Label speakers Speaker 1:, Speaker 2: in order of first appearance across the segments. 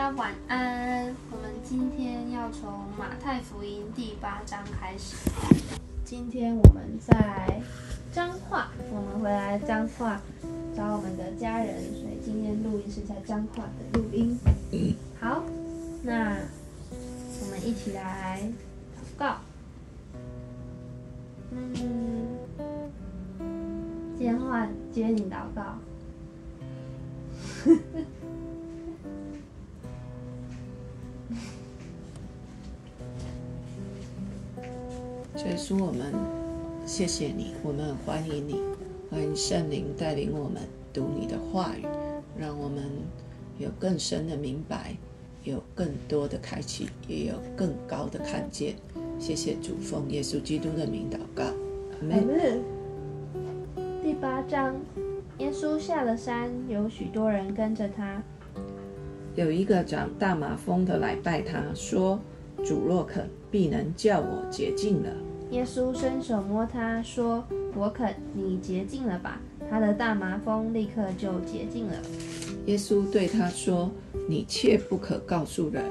Speaker 1: 大家晚安。我们今天要从马太福音第八章开始。今天我们在彰化，我们回来彰化找我们的家人，所以今天录音是在彰化的录音。好，那我们一起来祷告。嗯，今天换接你祷告。
Speaker 2: 耶稣，我们谢谢你，我们欢迎你，欢迎圣灵带领我们读你的话语，让我们有更深的明白，有更多的开启，也有更高的看见。谢谢主，奉耶稣基督的名祷告，阿门。
Speaker 1: 第八章，耶稣下了山，有许多人跟着他。
Speaker 2: 有一个长大麻风的来拜他，说：“主若肯，必能叫我洁净了。”
Speaker 1: 耶稣伸手摸他，说：“我肯，你洁净了吧。”他的大麻风立刻就洁净了。
Speaker 2: 耶稣对他说：“你切不可告诉人，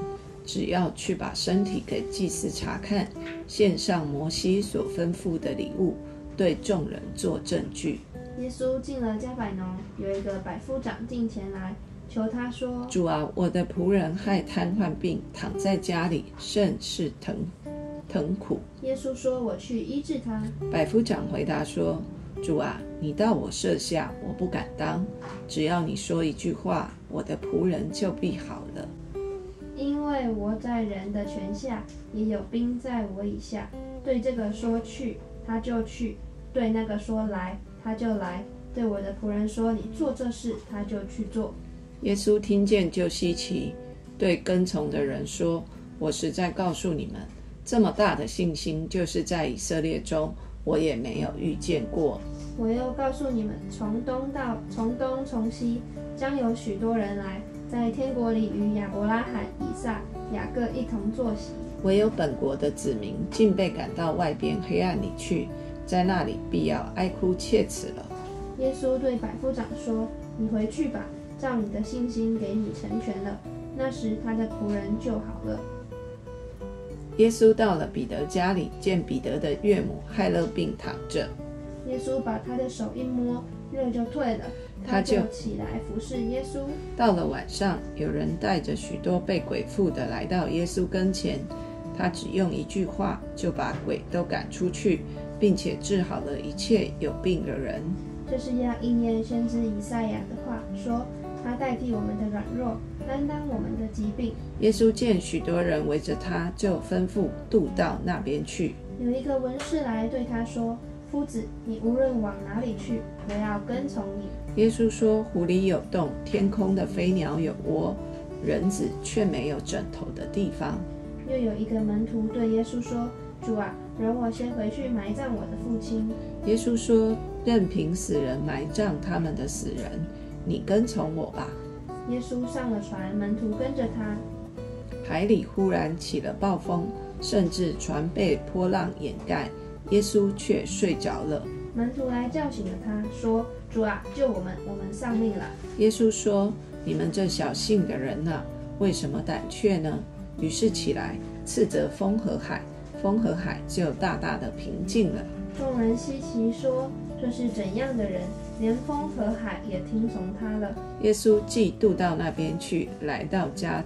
Speaker 2: 只要去把身体给祭司查看，献上摩西所吩咐的礼物，对众人做证据。”
Speaker 1: 耶稣进了加百农，有一个百夫长进前来求他说：“
Speaker 2: 主啊，我的仆人害瘫痪病，躺在家里，甚是疼疼苦。”
Speaker 1: 耶稣说：“我去医治他。”
Speaker 2: 百夫长回答说：“主啊，你到我舍下，我不敢当。只要你说一句话，我的仆人就必好了。
Speaker 1: 因为我在人的权下，也有兵在我以下。对这个说去，他就去；对那个说来，他就来。对我的仆人说你做这事，他就去做。”
Speaker 2: 耶稣听见就稀奇，对跟从的人说：“我实在告诉你们。”这么大的信心，就是在以色列中，我也没有遇见过。
Speaker 1: 我又告诉你们，从东到从东从西，将有许多人来，在天国里与亚伯拉罕、以撒、雅各一同坐席。
Speaker 2: 唯有本国的子民，竟被赶到外边黑暗里去，在那里必要哀哭切齿了。
Speaker 1: 耶稣对百夫长说：“你回去吧，照你的信心给你成全了。”那时他的仆人就好了。
Speaker 2: 耶稣到了彼得家里，见彼得的岳母害了病躺着。
Speaker 1: 耶稣把他的手一摸，热就退了，他就起来服侍耶稣。
Speaker 2: 到了晚上，有人带着许多被鬼附的来到耶稣跟前，他只用一句话就把鬼都赶出去，并且治好了一切有病的人。
Speaker 1: 这是要应验先知以赛亚的话，说。他代替我们的软弱，担当我们的疾病。
Speaker 2: 耶稣见许多人围着他，就吩咐渡到那边去。
Speaker 1: 有一个文士来对他说：“夫子，你无论往哪里去，我要跟从你。”
Speaker 2: 耶稣说：“湖里有洞，天空的飞鸟有窝，人子却没有枕头的地方。”
Speaker 1: 又有一个门徒对耶稣说：“主啊，容我先回去埋葬我的父亲。”
Speaker 2: 耶稣说：“任凭死人埋葬他们的死人。”你跟从我吧。
Speaker 1: 耶稣上了船，门徒跟着他。
Speaker 2: 海里忽然起了暴风，甚至船被波浪掩盖，耶稣却睡着了。
Speaker 1: 门徒来叫醒了他，说：“主啊，救我们，我们丧命了。”
Speaker 2: 耶稣说：“你们这小信的人呐，为什么胆怯呢？”于是起来斥责风和海，风和海就大大的平静了。
Speaker 1: 众人稀奇说：“这是怎样的人？”连风和海也听从他了。
Speaker 2: 耶稣既渡到那边去，来到加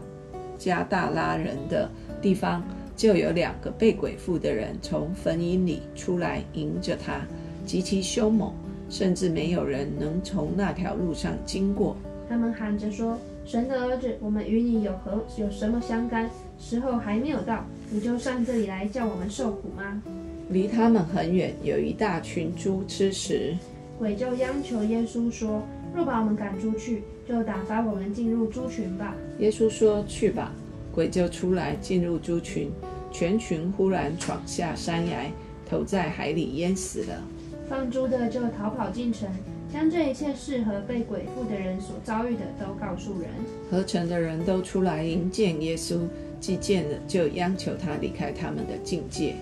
Speaker 2: 加大拉人的地方，就有两个被鬼附的人从坟茔里出来迎着他，极其凶猛，甚至没有人能从那条路上经过。
Speaker 1: 他们喊着说：“神的儿子，我们与你有何有什么相干？时候还没有到，你就上这里来叫我们受苦吗？”
Speaker 2: 离他们很远，有一大群猪吃食。
Speaker 1: 鬼就央求耶稣说：“若把我们赶出去，就打发我们进入猪群吧。”
Speaker 2: 耶稣说：“去吧。”鬼就出来进入猪群，全群忽然闯下山崖，投在海里淹死了。
Speaker 1: 放猪的就逃跑进城，将这一切事和被鬼附的人所遭遇的都告诉人。
Speaker 2: 合城的人都出来迎见耶稣，既见了，就央求他离开他们的境界。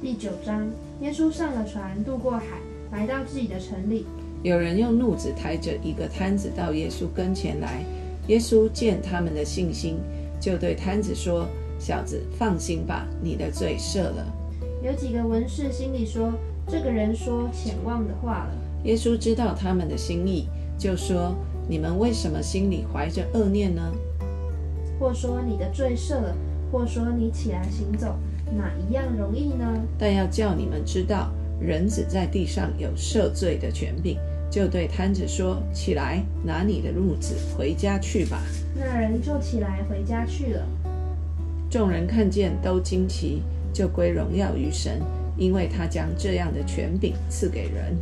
Speaker 1: 第九章，耶稣上了船，渡过海。来到自己的城里，
Speaker 2: 有人用褥子抬着一个摊子到耶稣跟前来，耶稣见他们的信心，就对摊子说：“小子，放心吧，你的罪赦了。”
Speaker 1: 有几个文士心里说：“这个人说浅妄的话了。”
Speaker 2: 耶稣知道他们的心意，就说：“你们为什么心里怀着恶念呢？
Speaker 1: 或说你的罪赦了，或说你起来行走，哪一样容易呢？
Speaker 2: 但要叫你们知道，人子在地上有赦罪的权柄。”就对摊子说：“起来，拿你的褥子回家去吧。”
Speaker 1: 那人就起来回家去了。
Speaker 2: 众人看见，都惊奇，就归荣耀于神，因为他将这样的权柄赐给人。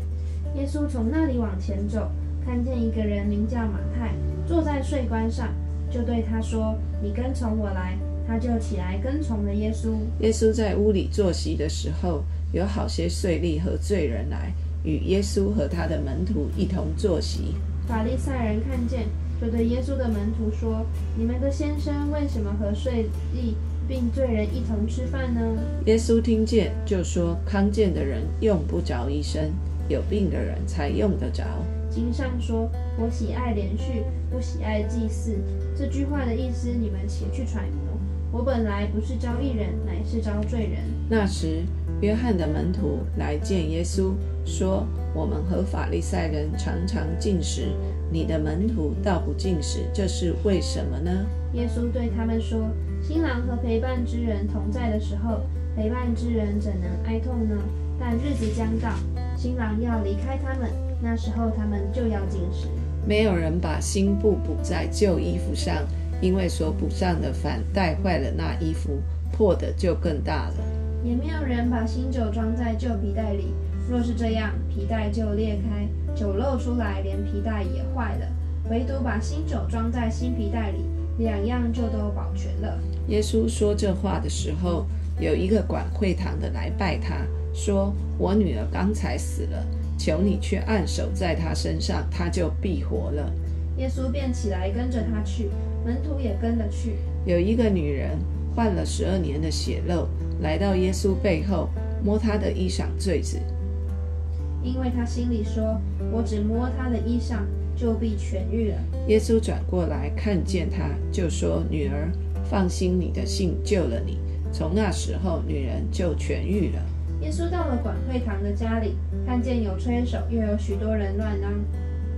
Speaker 1: 耶稣从那里往前走，看见一个人名叫马太，坐在税关上，就对他说：“你跟从我来。”他就起来跟从了耶稣。
Speaker 2: 耶稣在屋里坐席的时候，有好些税吏和罪人来。与耶稣和他的门徒一同坐席。
Speaker 1: 法利赛人看见，就对耶稣的门徒说：“你们的先生为什么和税吏并罪人一同吃饭呢？”
Speaker 2: 耶稣听见，就说：“康健的人用不着医生，有病的人才用得着。”
Speaker 1: 经上说：“我喜爱连续，不喜爱祭祀。”这句话的意思，你们且去揣摩。我本来不是招义人，乃是招罪人。
Speaker 2: 那时，约翰的门徒来见耶稣。说：“我们和法利赛人常常进食，你的门徒倒不进食，这是为什么呢？”
Speaker 1: 耶稣对他们说：“新郎和陪伴之人同在的时候，陪伴之人怎能哀痛呢？但日子将到，新郎要离开他们，那时候他们就要进食。
Speaker 2: 没有人把新布补在旧衣服上，因为所补上的反带坏了那衣服，破的就更大了。
Speaker 1: 也没有人把新酒装在旧皮袋里。”若是这样，皮带就裂开，酒漏出来，连皮带也坏了。唯独把新酒装在新皮带里，两样就都保全了。
Speaker 2: 耶稣说这话的时候，有一个管会堂的来拜他，说：“我女儿刚才死了，求你去按手在她身上，她就必活了。”
Speaker 1: 耶稣便起来跟着他去，门徒也跟了去。
Speaker 2: 有一个女人患了十二年的血漏，来到耶稣背后，摸他的衣裳坠子。
Speaker 1: 因为他心里说：“我只摸他的衣裳，就必痊愈了。”
Speaker 2: 耶稣转过来看见他，就说：“女儿，放心，你的信救了你。”从那时候，女人就痊愈了。
Speaker 1: 耶稣到了管会堂的家里，看见有吹手，又有许多人乱嚷，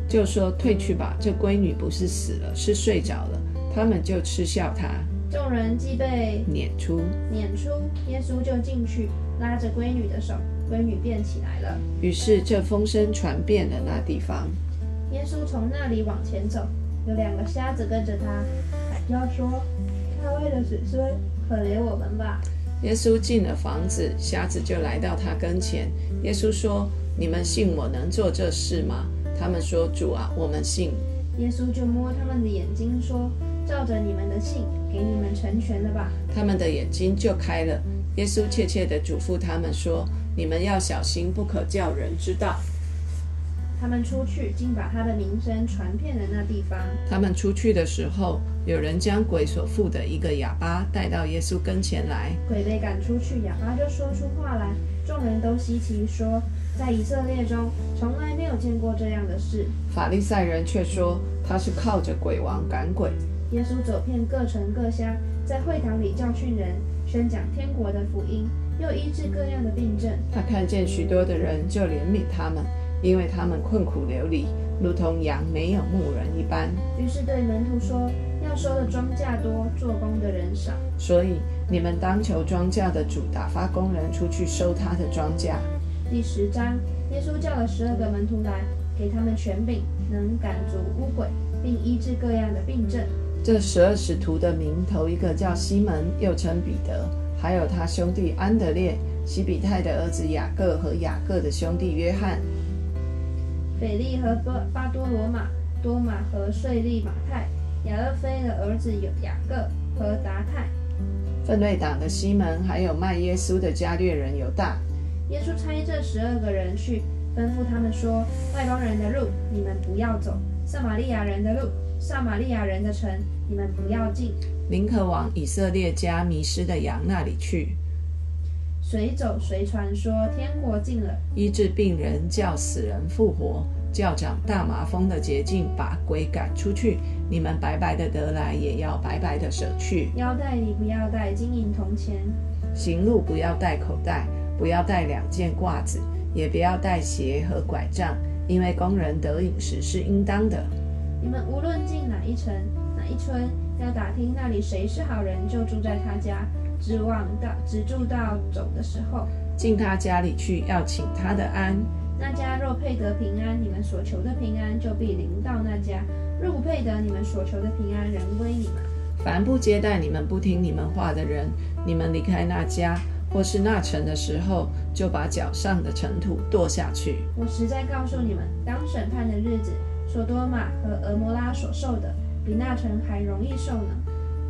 Speaker 2: 就说：“退去吧，这闺女不是死了，是睡着了。”他们就嗤笑他。
Speaker 1: 众人既被
Speaker 2: 撵出，
Speaker 1: 撵出，耶稣就进去，拉着闺女的手。闺女便起来了。
Speaker 2: 于是这风声传遍了那地方。
Speaker 1: 耶稣从那里往前走，有两个瞎子跟着他，喊叫说：“大卫的子孙，可怜我们吧！”
Speaker 2: 耶稣进了房子，瞎子就来到他跟前。耶稣说：“你们信我能做这事吗？”他们说：“主啊，我们信。”
Speaker 1: 耶稣就摸他们的眼睛说：“照着你们的信，给你们成全了吧。”
Speaker 2: 他们的眼睛就开了。耶稣切切地嘱咐他们说。你们要小心，不可叫人知道。
Speaker 1: 他们出去，竟把他的名声传遍了那地方。
Speaker 2: 他们出去的时候，有人将鬼所附的一个哑巴带到耶稣跟前来。
Speaker 1: 鬼被赶出去，哑巴就说出话来。众人都稀奇，说在以色列中从来没有见过这样的事。
Speaker 2: 法利赛人却说他是靠着鬼王赶鬼。
Speaker 1: 耶稣走遍各城各乡，在会堂里教训人，宣讲天国的福音。又医治各样的病症。
Speaker 2: 他看见许多的人，就怜悯他们，因为他们困苦流离，如同羊没有牧人一般。
Speaker 1: 于是对门徒说：“要收的庄稼多，做工的人少，
Speaker 2: 所以你们当求庄稼的主打发工人出去收他的庄稼。”
Speaker 1: 第十章，耶稣叫了十二个门徒来，给他们权柄，能赶逐污鬼，并医治各样的病症。
Speaker 2: 这十二使徒的名，头一个叫西门，又称彼得。还有他兄弟安德烈、西比泰的儿子雅各和雅各的兄弟约翰、
Speaker 1: 腓利和巴巴多罗马、多马和税利马太、亚勒菲的儿子有雅各和达泰、
Speaker 2: 奋锐党的西门，还有卖耶稣的加略人犹大。
Speaker 1: 耶稣差这十二个人去，吩咐他们说：“外邦人的路，你们不要走；撒玛利亚人的路，撒玛利亚人的城，你们不要进。”
Speaker 2: 宁可往以色列家迷失的羊那里去。
Speaker 1: 谁走谁传说天国近了，
Speaker 2: 医治病人，叫死人复活，叫长大麻风的捷径，把鬼赶出去。你们白白的得来，也要白白的舍去。
Speaker 1: 腰带里不要带金银铜钱，
Speaker 2: 行路不要带口袋，不要带两件褂子，也不要带鞋和拐杖，因为工人得饮食是应当的。
Speaker 1: 你们无论进哪一城哪一村，要打听那里谁是好人，就住在他家，指望到只住到走的时候。
Speaker 2: 进他家里去，要请他的安。
Speaker 1: 那家若配得平安，你们所求的平安就必临到那家；若不配得，你们所求的平安仍归你们。
Speaker 2: 凡不接待你们、不听你们话的人，你们离开那家或是那城的时候，就把脚上的尘土跺下去。
Speaker 1: 我实在告诉你们，当审判的日子，索多玛和俄摩拉所受的，比那城还容易受呢。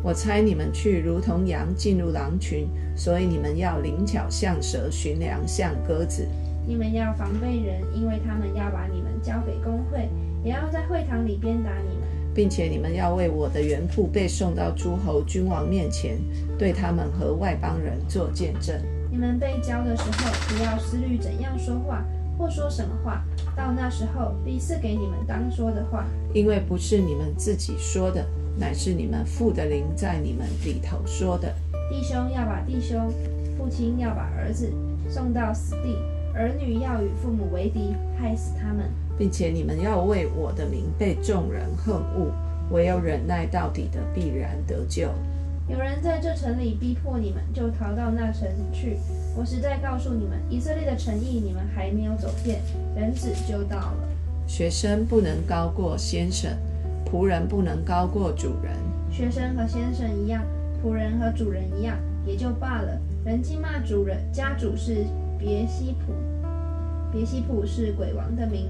Speaker 2: 我猜你们去如同羊进入狼群，所以你们要灵巧像蛇，寻良像鸽子。
Speaker 1: 你们要防备人，因为他们要把你们交给工会，也要在会堂里鞭打你们，
Speaker 2: 并且你们要为我的原父被送到诸侯君王面前，对他们和外邦人做见证。
Speaker 1: 你们被教的时候，不要思虑怎样说话或说什么话，到那时候必赐给你们当说的话，
Speaker 2: 因为不是你们自己说的。乃是你们父的灵在你们里头说的。
Speaker 1: 弟兄要把弟兄，父亲要把儿子送到死地，儿女要与父母为敌，害死他们，
Speaker 2: 并且你们要为我的名被众人恨恶，唯有忍耐到底的必然得救。
Speaker 1: 有人在这城里逼迫你们，就逃到那城去。我实在告诉你们，以色列的诚意你们还没有走遍，人子就到了。
Speaker 2: 学生不能高过先生。仆人不能高过主人，
Speaker 1: 学生和先生一样，仆人和主人一样，也就罢了。人既骂主人，家主是别西卜，别西卜是鬼王的名，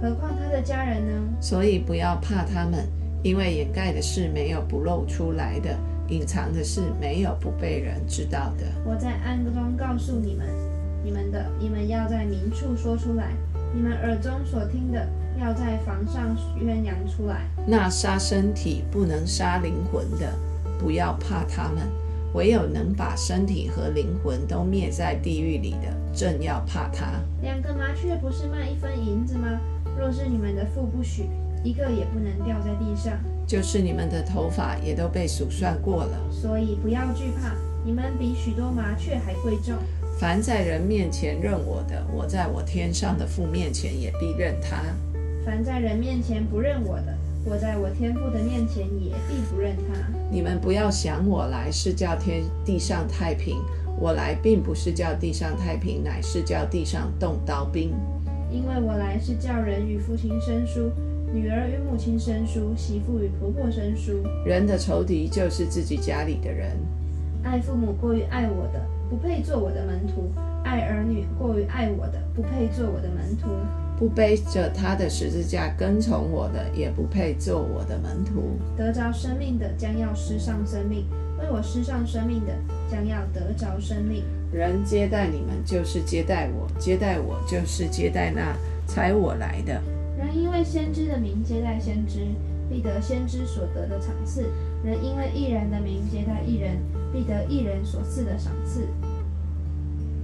Speaker 1: 何况他的家人呢？
Speaker 2: 所以不要怕他们，因为掩盖的事没有不露出来的，隐藏的事没有不被人知道的。
Speaker 1: 我在暗中告诉你们，你们的，你们要在明处说出来，你们耳中所听的。要在房上宣扬出来。
Speaker 2: 那杀身体不能杀灵魂的，不要怕他们；唯有能把身体和灵魂都灭在地狱里的，正要怕他。
Speaker 1: 两个麻雀不是卖一分银子吗？若是你们的父不许，一个也不能掉在地上。
Speaker 2: 就是你们的头发也都被数算过了。
Speaker 1: 所以不要惧怕，你们比许多麻雀还贵重。
Speaker 2: 凡在人面前认我的，我在我天上的父面前也必认他。
Speaker 1: 凡在人面前不认我的，我在我天父的面前也必不认他。
Speaker 2: 你们不要想我来是叫天地上太平，我来并不是叫地上太平，乃是叫地上动刀兵。
Speaker 1: 因为我来是叫人与父亲生疏，女儿与母亲生疏，媳妇与婆婆生疏。
Speaker 2: 人的仇敌就是自己家里的人。
Speaker 1: 爱父母过于爱我的，不配做我的门徒；爱儿女过于爱我的，不配做我的门徒。
Speaker 2: 不背着他的十字架跟从我的，也不配做我的门徒。
Speaker 1: 得着生命的，将要失上生命；为我失上生命的，将要得着生命。
Speaker 2: 人接待你们，就是接待我；接待我，就是接待那差我来的。
Speaker 1: 人因为先知的名接待先知，必得先知所得的赏赐；人因为艺人的名接待艺人，必得艺人所赐的赏赐。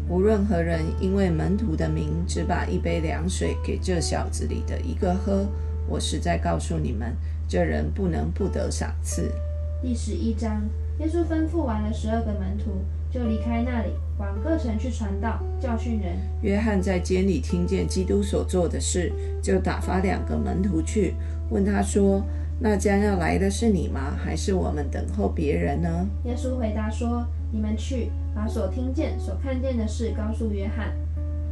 Speaker 2: 无论何人因为门徒的名，只把一杯凉水给这小子里的一个喝，我实在告诉你们，这人不能不得赏赐。
Speaker 1: 第十一章，耶稣吩咐完了十二个门徒，就离开那里，往各城去传道，教训人。
Speaker 2: 约翰在监里听见基督所做的事，就打发两个门徒去，问他说：“那将要来的是你吗？还是我们等候别人呢？”
Speaker 1: 耶稣回答说：“你们去。”把所听见、所看见的事告诉约翰，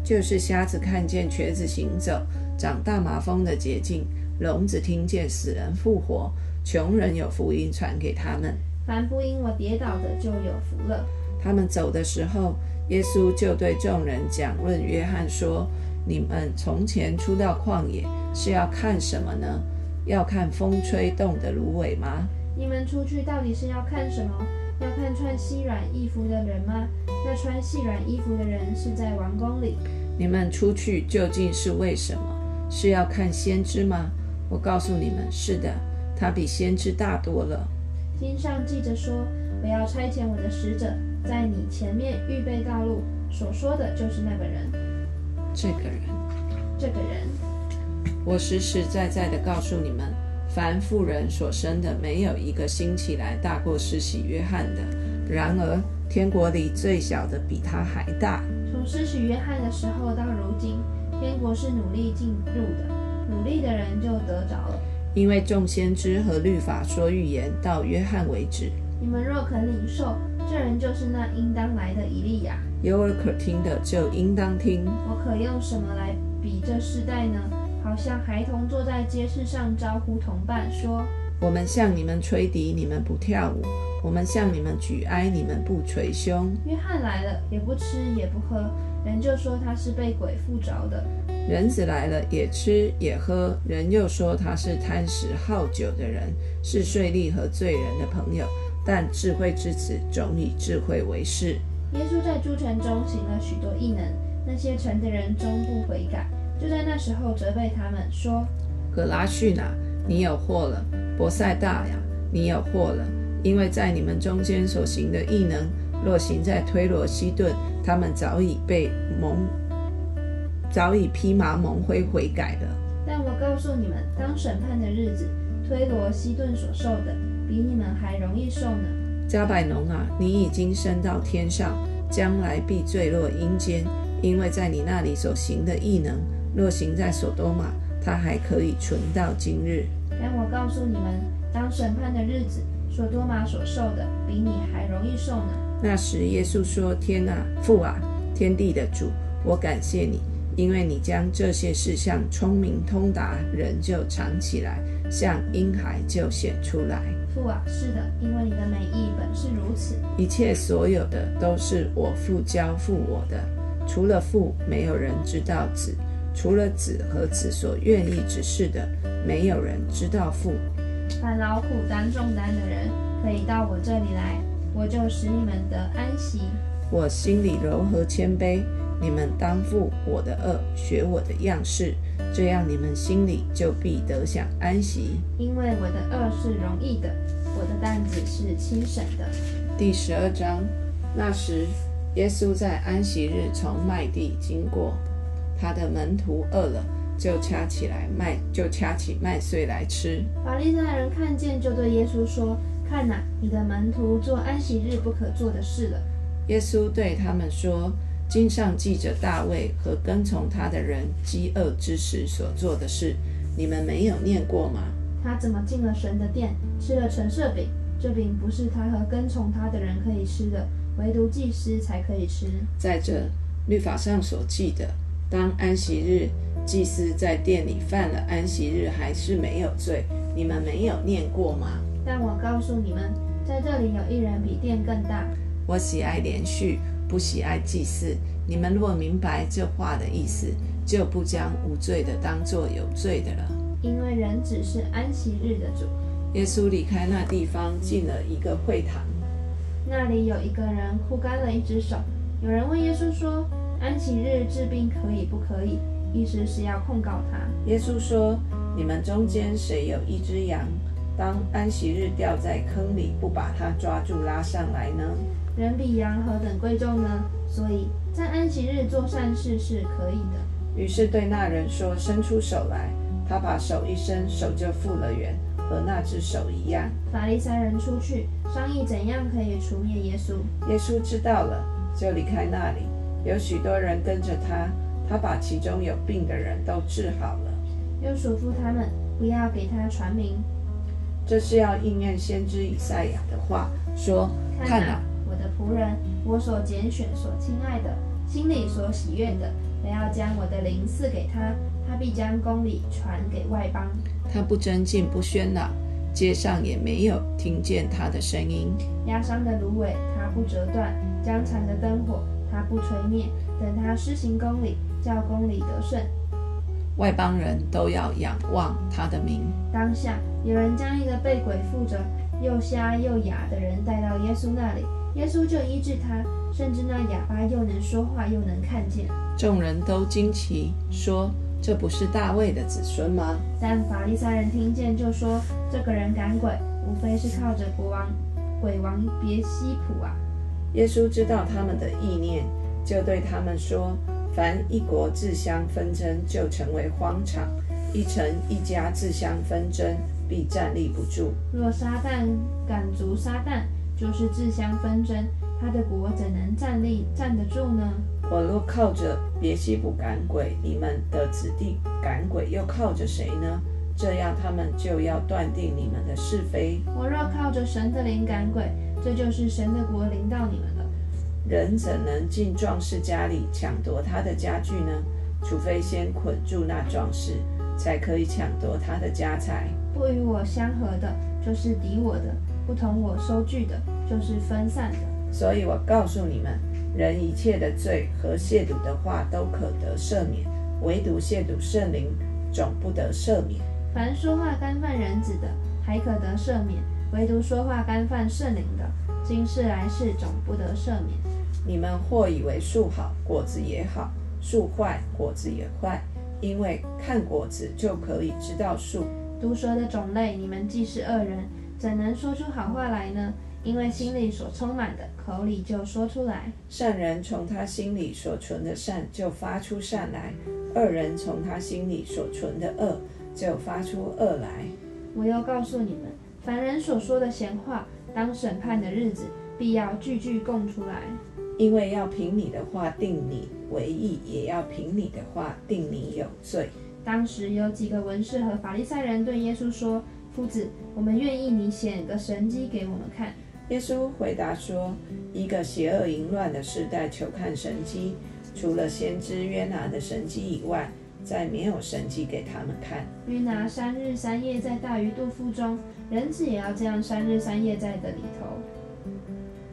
Speaker 2: 就是瞎子看见瘸子行走，长大麻风的捷径，聋子听见死人复活，穷人有福音传给他们。
Speaker 1: 凡不因我跌倒的，就有福了。
Speaker 2: 他们走的时候，耶稣就对众人讲论约翰说：“你们从前出到旷野是要看什么呢？要看风吹动的芦苇吗？
Speaker 1: 你们出去到底是要看什么？”要看穿细软衣服的人吗？那穿细软衣服的人是在王宫里。
Speaker 2: 你们出去究竟是为什么？是要看先知吗？我告诉你们，是的，他比先知大多了。
Speaker 1: 经上记着说：“我要差遣我的使者，在你前面预备道路。”所说的就是那个人。
Speaker 2: 这个人。
Speaker 1: 这个人。
Speaker 2: 我实实在在的告诉你们，凡妇人所生的，没有一个兴起来大过施洗约翰的。然而，天国里最小的比他还大。
Speaker 1: 从施洗约翰的时候到如今，天国是努力进入的，努力的人就得着了。
Speaker 2: 因为众先知和律法说预言到约翰为止。
Speaker 1: 你们若肯领受，这人就是那应当来的以利亚。
Speaker 2: 有耳可听的就应当听。
Speaker 1: 我可用什么来比这世代呢？好像孩童坐在街市上招呼同伴说：“
Speaker 2: 我们向你们吹笛，你们不跳舞；我们向你们举哀，你们不捶胸。”
Speaker 1: 约翰来了，也不吃也不喝，人就说他是被鬼附着的。
Speaker 2: 人子来了，也吃也喝，人又说他是贪食好酒的人，是税吏和罪人的朋友。但智慧之子总以智慧为事。
Speaker 1: 耶稣在诸城中行了许多异能，那些城的人终不悔改，就在那时候责备他们说：“
Speaker 2: 格拉逊啊，你有祸了；伯赛大呀，你有祸了，因为在你们中间所行的异能，若行在推罗西顿，他们早已被蒙，早已披麻蒙灰悔改了。
Speaker 1: 但我告诉你们，当审判的日子，推罗西顿所受的。”比你们还容易受呢，
Speaker 2: 加百农啊，你已经升到天上，将来必坠落阴间，因为在你那里所行的异能，若行在所多玛，它还可以存到今日。
Speaker 1: 但我告诉你们，当审判的日子，所多玛所受的，比你还容易受呢。
Speaker 2: 那时耶稣说：“天啊，父啊，天地的主，我感谢你，因为你将这些事向聪明通达人就藏起来，向婴孩就显出来。”
Speaker 1: 父啊，是的，因为你的美意本是如此。
Speaker 2: 一切所有的都是我父交付我的，除了父，没有人知道子；除了子和子所愿意指示的，没有人知道父。
Speaker 1: 凡劳苦担重担的人，可以到我这里来，我就使你们得安息。
Speaker 2: 我心里柔和谦卑，你们当负我的恶，学我的样式。这样，你们心里就必得享安息，
Speaker 1: 因为我的恶是容易的，我的担子是轻省的。
Speaker 2: 第十二章，那时，耶稣在安息日从麦地经过，他的门徒饿了，就掐起来麦，就掐起麦穗来吃。
Speaker 1: 法利赛人看见，就对耶稣说：“看哪，你的门徒做安息日不可做的事了。”
Speaker 2: 耶稣对他们说。经上记着大卫和跟从他的人饥饿之时所做的事，你们没有念过吗？
Speaker 1: 他怎么进了神的殿，吃了陈设饼？这饼不是他和跟从他的人可以吃的，唯独祭司才可以吃。
Speaker 2: 在这律法上所记的，当安息日，祭司在殿里犯了安息日还是没有罪，你们没有念过吗？
Speaker 1: 但我告诉你们，在这里有一人比殿更大。
Speaker 2: 我喜爱连续。不喜爱祭祀，你们若明白这话的意思，就不将无罪的当作有罪的了。
Speaker 1: 因为人只是安息日的主。
Speaker 2: 耶稣离开那地方，进了一个会堂。
Speaker 1: 那里有一个人枯干了一只手。有人问耶稣说：“安息日治病可以不可以？”意思是要控告他。
Speaker 2: 耶稣说：“你们中间谁有一只羊，当安息日掉在坑里，不把它抓住拉上来呢？”
Speaker 1: 人比羊何等贵重呢？所以在安息日做善事是可以的。
Speaker 2: 于是对那人说：“伸出手来。”他把手一伸，手就复了原，和那只手一样。
Speaker 1: 法利赛人出去商议怎样可以除灭耶稣。
Speaker 2: 耶稣知道了，就离开那里。有许多人跟着他，他把其中有病的人都治好了，
Speaker 1: 又嘱咐他们不要给他传名。
Speaker 2: 这是要应验先知以赛亚的话，说：“看啊。”
Speaker 1: 仆人，我所拣选、所亲爱的，心里所喜悦的，我要将我的灵赐给他，他必将公理传给外邦。
Speaker 2: 他不争竞，不喧闹，街上也没有听见他的声音。
Speaker 1: 压伤的芦苇，他不折断；将残的灯火，他不吹灭。等他施行公理，叫公理得胜。
Speaker 2: 外邦人都要仰望他的名。
Speaker 1: 当下有人将一个被鬼附着、又瞎又哑的人带到耶稣那里。耶稣就医治他，甚至那哑巴又能说话又能看见。
Speaker 2: 众人都惊奇，说：“这不是大卫的子孙吗？”
Speaker 1: 但法利赛人听见，就说：“这个人赶鬼，无非是靠着国王鬼王别西卜啊。”
Speaker 2: 耶稣知道他们的意念，就对他们说：“凡一国自相纷争，就成为荒场；一城一家自相纷争，必站立不住。
Speaker 1: 若撒旦赶逐撒旦，就是自相纷争，他的国怎能站立站得住呢？
Speaker 2: 我若靠着别西卜赶鬼，你们的子弟赶鬼又靠着谁呢？这样他们就要断定你们的是非。
Speaker 1: 我若靠着神的灵赶鬼，这就是神的国临到你们了。
Speaker 2: 人怎能进壮士家里抢夺他的家具呢？除非先捆住那壮士，才可以抢夺他的家财。
Speaker 1: 不与我相合的，就是敌我的；不同我收据的，就是分散的。
Speaker 2: 所以我告诉你们，人一切的罪和亵渎的话都可得赦免，唯独亵渎圣灵，总不得赦免。
Speaker 1: 凡说话干犯人子的，还可得赦免；唯独说话干犯圣灵的，今世来世总不得赦免。
Speaker 2: 你们或以为树好，果子也好；树坏，果子也坏。因为看果子就可以知道树。
Speaker 1: 毒蛇的种类，你们既是恶人，怎能说出好话来呢？因为心里所充满的，口里就说出来。
Speaker 2: 善人从他心里所存的善就发出善来，恶人从他心里所存的恶就发出恶来。
Speaker 1: 我又告诉你们，凡人所说的闲话，当审判的日子，必要句句供出来。
Speaker 2: 因为要凭你的话定你为义，也要凭你的话定你有罪。
Speaker 1: 当时有几个文士和法利赛人对耶稣说：“夫子，我们愿意你显个神迹给我们看。”
Speaker 2: 耶稣回答说：“一个邪恶淫乱的时代，求看神迹，除了先知约拿的神迹以外，再没有神迹给他们看。
Speaker 1: 约拿三日三夜在大鱼肚腹中，人子也要这样三日三夜在的里头，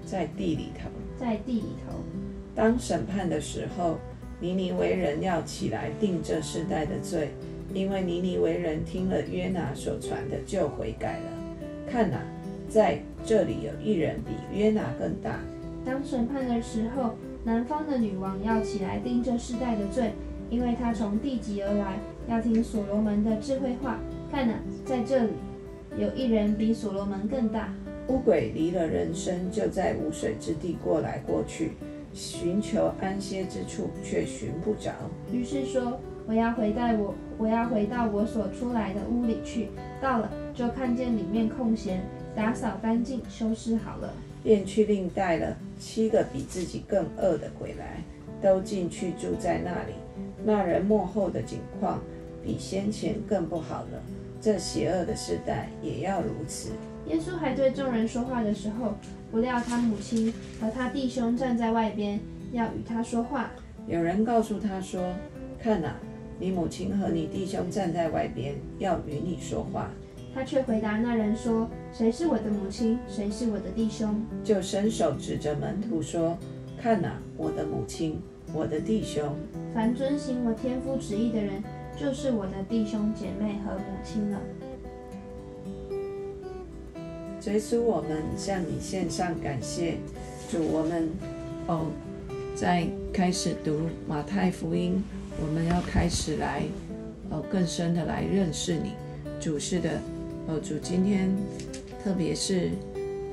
Speaker 2: 在地里头。
Speaker 1: 在地里头。
Speaker 2: 当审判的时候，尼尼为人要起来定这世代的罪，因为尼尼为人听了约拿所传的就悔改了。看哪，在这里有一人比约拿更大。
Speaker 1: 当审判的时候，南方的女王要起来定这世代的罪，因为她从地极而来，要听所罗门的智慧话。看哪，在这里有一人比所罗门更大。
Speaker 2: 乌鬼离了人生，就在无水之地过来过去，寻求安歇之处，却寻不着。
Speaker 1: 于是说：“我要回到我，我要回到我所出来的屋里去。到了，就看见里面空闲，打扫干净，收拾好了，
Speaker 2: 便去另带了七个比自己更恶的鬼来，都进去住在那里。那人幕后的景况比先前更不好了。这邪恶的时代也要如此。”
Speaker 1: 耶稣还对众人说话的时候，不料他母亲和他弟兄站在外边，要与他说话。
Speaker 2: 有人告诉他说：“看哪，你母亲和你弟兄站在外边，要与你说话。”
Speaker 1: 他却回答那人说：“谁是我的母亲？谁是我的弟兄？”
Speaker 2: 就伸手指着门徒说：“看哪，我的母亲，我的弟兄。
Speaker 1: 凡遵行我天父旨意的人，就是我的弟兄姐妹和母亲了。”
Speaker 2: 耶稣我们向你献上感谢，主我们哦，在开始读马太福音，我们要开始来呃更深的来认识你，主是的哦主今天特别是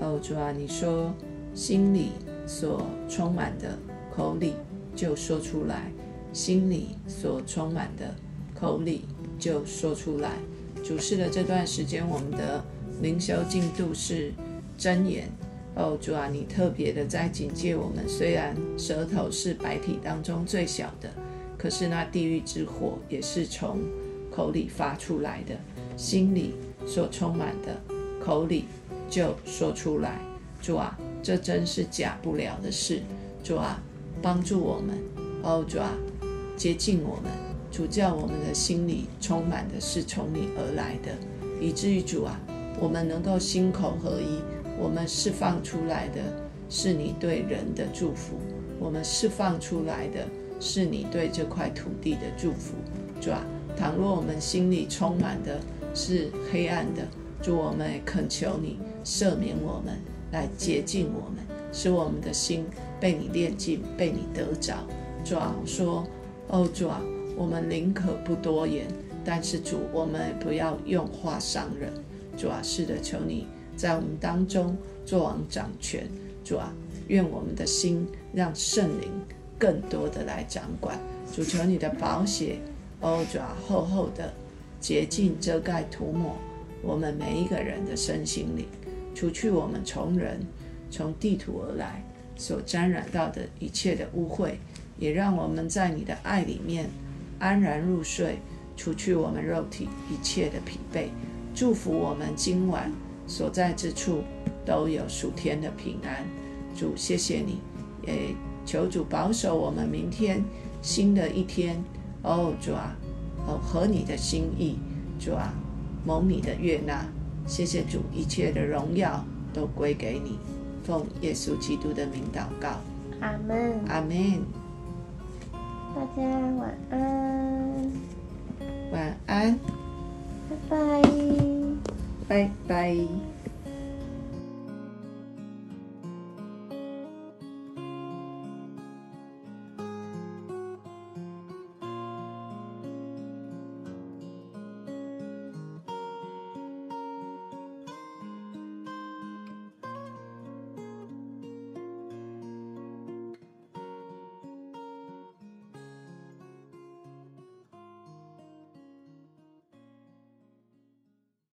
Speaker 2: 哦主啊，你说心里所充满的口里就说出来，心里所充满的口里就说出来，主是的这段时间我们的。灵修进度是真言哦，主啊，你特别的在警戒我们。虽然舌头是白体当中最小的，可是那地狱之火也是从口里发出来的，心里所充满的，口里就说出来。主啊，这真是假不了的事。主啊，帮助我们哦，主啊，接近我们，主叫我们的心里充满的是从你而来的，以至于主啊。我们能够心口合一，我们释放出来的是你对人的祝福，我们释放出来的是你对这块土地的祝福，主啊，倘若我们心里充满的是黑暗的，主，我们也恳求你赦免我们，来洁净我们，使我们的心被你炼净，被你得着。主啊，说，哦，主啊，我们宁可不多言，但是主，我们不要用话伤人。主啊，是的，求你在我们当中做王掌权。主啊，愿我们的心让圣灵更多的来掌管。主，求你的宝血，哦，主啊，厚厚的洁净、遮盖、涂抹我们每一个人的身心灵，除去我们从人从地土而来所沾染到的一切的污秽，也让我们在你的爱里面安然入睡，除去我们肉体一切的疲惫，祝福我们今晚所在之处都有属天的平安。主，谢谢你，也求主保守我们明天新的一天。哦，主啊，哦，合你的心意，主啊，蒙你的悦纳。谢谢主，一切的荣耀都归给你。奉耶稣基督的名祷告，
Speaker 1: 阿门。
Speaker 2: 阿门。
Speaker 1: 大家晚安，
Speaker 2: 晚安，
Speaker 1: 拜拜。
Speaker 2: 拜拜。